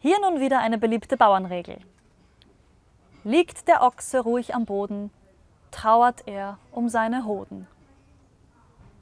Hier nun wieder eine beliebte Bauernregel. Liegt der Ochse ruhig am Boden, trauert er um seine Hoden.